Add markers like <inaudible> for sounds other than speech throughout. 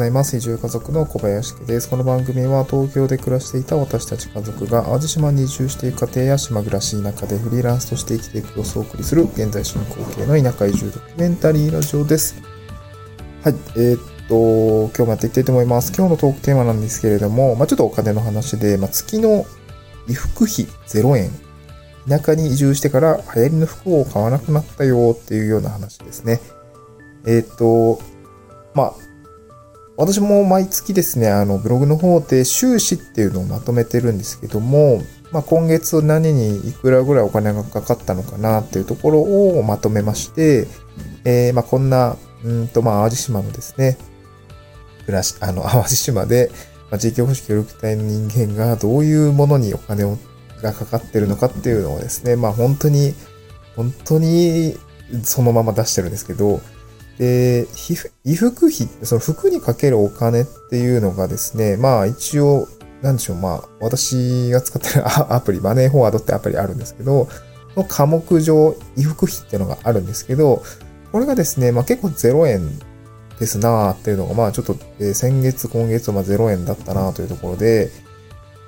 ざいます。移住家族の小林家です。この番組は東京で暮らしていた私たち家族が淡路島に移住していく家庭や島暮らし田舎でフリーランスとして生きていく様子をお送りする現在進行形の田舎移住ドキュメンタリーラジオです。はい、えー、っと、今日もやっていきたいと思います。今日のトークテーマなんですけれども、まあ、ちょっとお金の話で、まあ、月の衣服費0円。田舎に移住してから流行りの服を買わなくなったよっていうような話ですね。えー、っと、まあ、私も毎月ですね、あの、ブログの方で収支っていうのをまとめてるんですけども、まあ、今月何にいくらぐらいお金がかかったのかなっていうところをまとめまして、えー、ま、こんな、うんと、まあ、淡路島のですね、暮らし、<laughs> あの、淡路島で、まあ、地域保守協力隊の人間がどういうものにお金をがかかってるのかっていうのをですね、まあ、本当に、本当にそのまま出してるんですけど、で、衣服費、その服にかけるお金っていうのがですね、まあ一応、なんでしょう、まあ私が使ってる <laughs> アプリ、マネーフォワードってアプリあるんですけど、の科目上、衣服費っていうのがあるんですけど、これがですね、まあ結構0円ですなーっていうのが、まあちょっと、え、先月、今月は0円だったなというところで、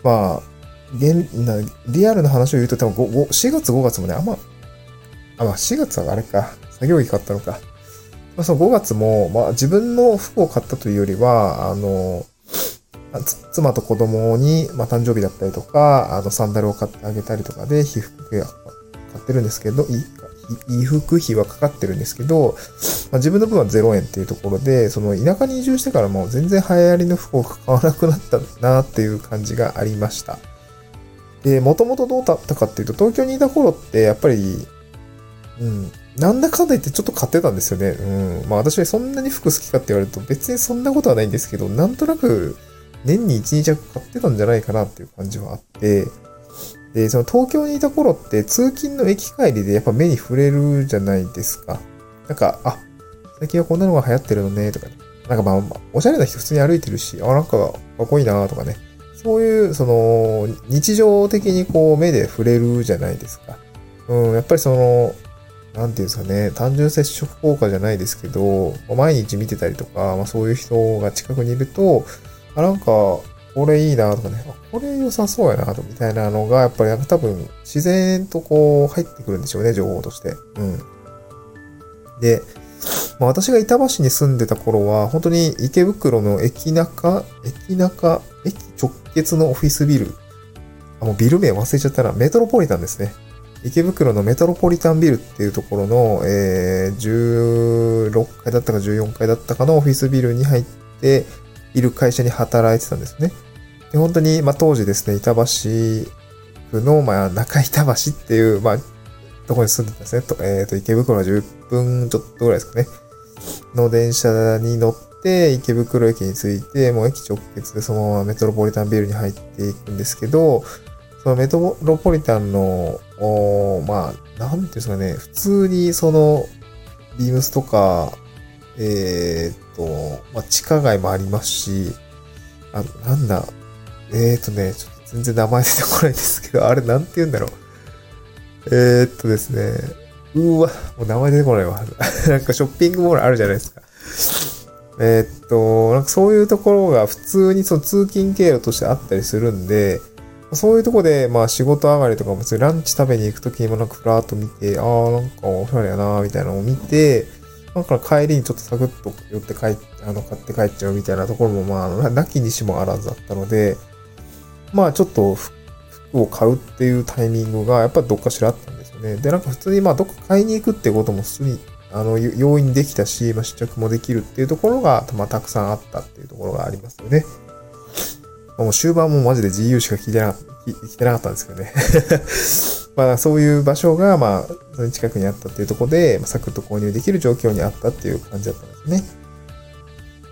まあ、現リアルな話を言うと多分5 4月5月もね、あんま、あ、まあ4月はあれか、作業着買ったのか。まあ、その5月も、まあ自分の服を買ったというよりは、あの、妻と子供に、まあ、誕生日だったりとか、あの、サンダルを買ってあげたりとかで、被服費は買ってるんですけど、衣服費はかかってるんですけど、まあ、自分の分は0円っていうところで、その田舎に移住してからも全然流行りの服を買わなくなったなっていう感じがありました。で、もともとどうだったかっていうと、東京にいた頃ってやっぱり、うん、なんだかんだ言ってちょっと買ってたんですよね。うん。まあ私はそんなに服好きかって言われると別にそんなことはないんですけど、なんとなく年に1、2着買ってたんじゃないかなっていう感じはあって、で、その東京にいた頃って通勤の駅帰りでやっぱ目に触れるじゃないですか。なんか、あ、最近はこんなのが流行ってるのね、とかね。なんかまあ、おしゃれな人普通に歩いてるし、あ、なんかかっこいいな、とかね。そういう、その、日常的にこう目で触れるじゃないですか。うん、やっぱりその、なんていうんですかね、単純接触効果じゃないですけど、毎日見てたりとか、まあ、そういう人が近くにいると、あ、なんか、これいいなとかね、これ良さそうやなと、みたいなのが、やっぱりなんか多分、自然とこう、入ってくるんでしょうね、情報として。うん。で、まあ、私が板橋に住んでた頃は、本当に池袋の駅中、駅中、駅直結のオフィスビル、あ、もうビル名忘れちゃったな、メトロポリタンですね。池袋のメトロポリタンビルっていうところの、えー、16階だったか14階だったかのオフィスビルに入っている会社に働いてたんですね。で本当に、まあ、当時ですね、板橋区の、まあ、中板橋っていう、まあ、とこに住んでたんですね。とえっ、ー、と、池袋は10分ちょっとぐらいですかね。の電車に乗って、池袋駅に着いて、もう駅直結でそのままメトロポリタンビルに入っていくんですけど、そのメトロポリタンの、おまあ、なんていうんですかね、普通にその、ビームスとか、えっ、と、まあ、地下街もありますし、あ、なんだ、えっ、とね、ちょっと全然名前出てこないんですけど、<laughs> あれなんて言うんだろう。えっとですね、うわ、もう名前出てこないわ。<laughs> なんかショッピングモールあるじゃないですか。えっと、なんかそういうところが普通にその通勤経路としてあったりするんで、そういうとこで、まあ仕事上がりとかも、ランチ食べに行くときにもなんかふらーっと見て、ああ、なんかおしゃれやなみたいなのを見て、なんか帰りにちょっとサクッと寄って帰っ、あの、買って帰っちゃうみたいなところも、まあ、なきにしもあらずだったので、まあちょっと服を買うっていうタイミングが、やっぱどっかしらあったんですよね。で、なんか普通にまあどっか買いに行くってことも普通に、あの、容易にできたし、まあ試着もできるっていうところが、まあたくさんあったっていうところがありますよね。もう終盤もマジで GU しか聞いてなかった、聞いてなかったんですけどね。<laughs> まあそういう場所が、まあ、その近くにあったっていうところで、まあ、サクッと購入できる状況にあったっていう感じだったんですね。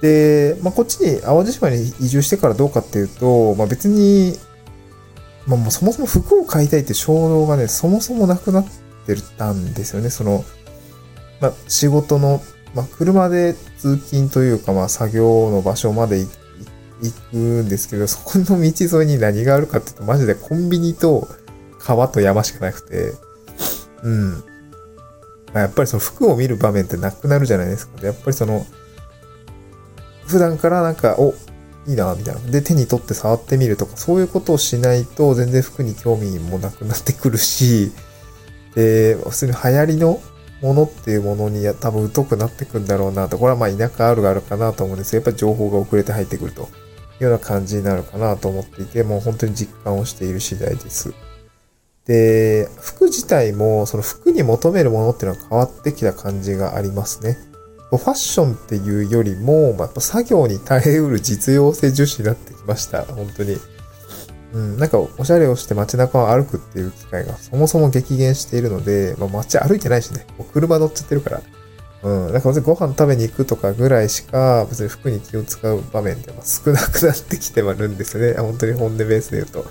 で、まあこっちに淡路島に移住してからどうかっていうと、まあ別に、まあもうそもそも服を買いたいって衝動がね、そもそもなくなってたんですよね。その、まあ仕事の、まあ車で通勤というか、まあ作業の場所まで行っ行くんですけど、そこの道沿いに何があるかっていうと、マジでコンビニと川と山しかなくて、うん。まあ、やっぱりその服を見る場面ってなくなるじゃないですか。やっぱりその、普段からなんか、お、いいな、みたいな。で、手に取って触ってみるとか、そういうことをしないと、全然服に興味もなくなってくるし、で、普通に流行りのものっていうものに多分疎くなってくんだろうなと。これはまあ田舎あるあるかなと思うんですけど、やっぱり情報が遅れて入ってくるとような感じになるかなと思っていて、もう本当に実感をしている次第です。で、服自体も、その服に求めるものっていうのは変わってきた感じがありますね。ファッションっていうよりも、まあ、やっぱ作業に耐えうる実用性重視になってきました。本当に。うん、なんかおしゃれをして街中を歩くっていう機会がそもそも激減しているので、まあ、街歩いてないしね、もう車乗っちゃってるから。うん、なんか別にご飯食べに行くとかぐらいしか、別に服に気を使う場面って少なくなってきてはるんですよね。<laughs> 本当に本音ベースで言うと。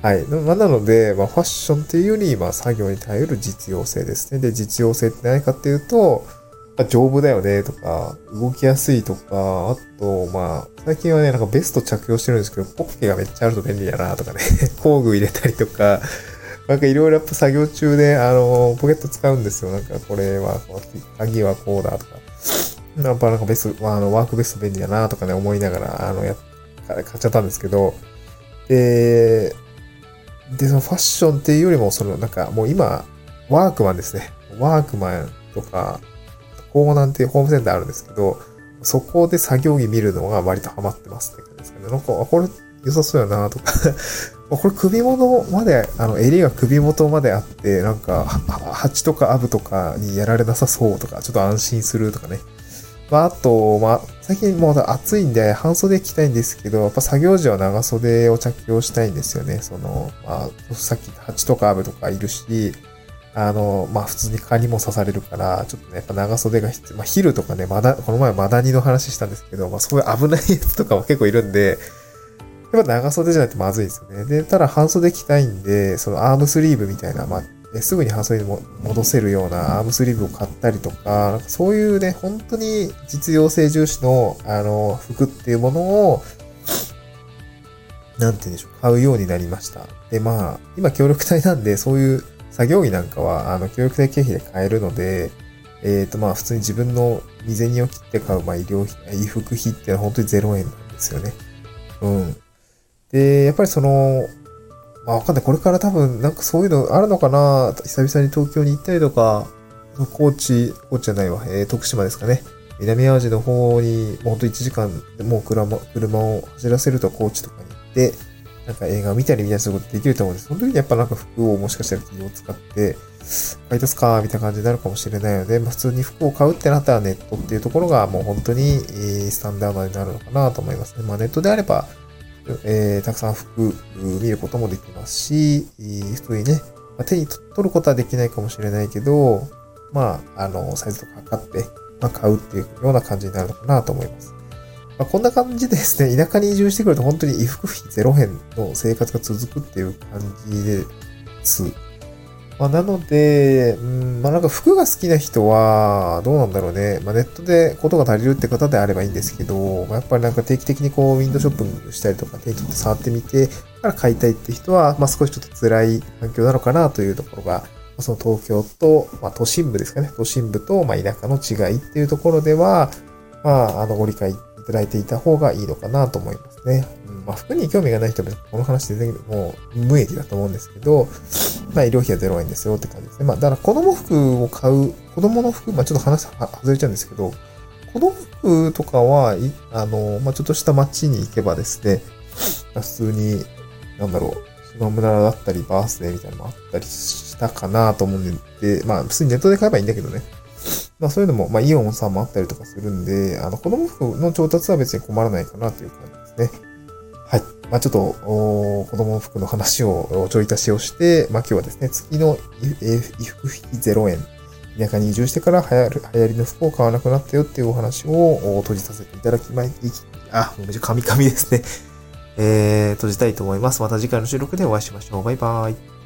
はい。まあ、なので、まあ、ファッションっていうより、まあ、作業に耐える実用性ですね。で、実用性って何かっていうと、まあ、丈夫だよねとか、動きやすいとか、あと、まあ、最近はね、なんかベスト着用してるんですけど、ポッケがめっちゃあると便利だなとかね、<laughs> 工具入れたりとか、なんかいろいろやっぱ作業中で、あの、ポケット使うんですよ。なんかこれは、鍵はこうだとか。やっぱなんかベスト、まあ、あの、ワークベスト便利だなとかね、思いながら、あの、や、買っちゃったんですけど、で、で、そのファッションっていうよりも、そのなんかもう今、ワークマンですね。ワークマンとか、港南っていうホームセンターあるんですけど、そこで作業着見るのが割とハマってますって感じですけど、なんか、これ良さそうやなとかこれ首元まで、あの、襟が首元まであって、なんか、蜂とかアブとかにやられなさそうとか、ちょっと安心するとかね。まあ、あと、まあ、最近もう暑いんで半袖着たいんですけど、やっぱ作業時は長袖を着用したいんですよね。その、まあ、さっき蜂とかアブとかいるし、あの、まあ普通に蚊にも刺されるから、ちょっとね、やっぱ長袖が必要。まあ昼とかね、まだ、この前マダニの話したんですけど、まあそういう危ないやつとかも結構いるんで、ぱ長袖じゃないとまずいですよね。で、ただ半袖着たいんで、そのアームスリーブみたいな、まあ、すぐに半袖に戻せるようなアームスリーブを買ったりとか、なんかそういうね、本当に実用性重視の、あの、服っていうものを、なんて言うんでしょう、買うようになりました。で、まあ、今協力隊なんで、そういう作業着なんかは、あの、教育的経費で買えるので、えっ、ー、と、まあ、普通に自分の身銭を切って買う、まあ、医療費、衣服費っていうのは本当に0円なんですよね。うん。で、やっぱりその、まあ、わかんない。これから多分、なんかそういうのあるのかな久々に東京に行ったりとか、高知、高知じゃないわ、えー、徳島ですかね。南アジの方に、もうほんと1時間もう車、車を走らせると高知とかに行って、なんか映画を見たり見たりすことできると思うんです。その時にやっぱなんか服をもしかしたら気を使って、買い足すか、みたいな感じになるかもしれないので、まあ、普通に服を買うってなったらネットっていうところがもう本当にスタンダードになるのかなと思いますね。まあネットであれば、えー、たくさん服見ることもできますし、普通にね、まあ、手に取ることはできないかもしれないけど、まあ、あの、サイズとか測って、まあ、買うっていうような感じになるのかなと思います。まあ、こんな感じでですね、田舎に移住してくると本当に衣服費0円の生活が続くっていう感じです。まあ、なので、うん、まあ、なんか服が好きな人は、どうなんだろうね。まあ、ネットでことが足りるって方であればいいんですけど、まあ、やっぱりなんか定期的にこう、ウィンドウショッピングしたりとか、手に取って触ってみて、から買いたいって人は、まあ、少しちょっと辛い環境なのかなというところが、その東京と、まあ、都心部ですかね。都心部と、ま、田舎の違いっていうところでは、まあ、あの、ご理解いただいていた方がいいのかなと思いますね。まあ、服に興味がない人も、この話全然もう無益だと思うんですけど、まあ、医療費は0円ですよって感じですね。まあ、だから子供服を買う、子供の服、まあ、ちょっと話外れちゃうんですけど、子供服とかは、あの、まあ、ちょっとした街に行けばですね、普通に、なんだろう、島村だったり、バースデーみたいなのもあったりしたかなと思うんで、まあ、普通にネットで買えばいいんだけどね。まあそういうのも、まあイオンさんもあったりとかするんで、あの子供服の調達は別に困らないかなという感じですね。まあちょっと、子供服の話をちょい足しをして、まあ今日はですね、月の衣服費0円、田舎に移住してから流行る、流行りの服を買わなくなったよっていうお話を閉じさせていただきまい、あ、もうめちゃカミカミですね。えー、閉じたいと思います。また次回の収録でお会いしましょう。バイバイ。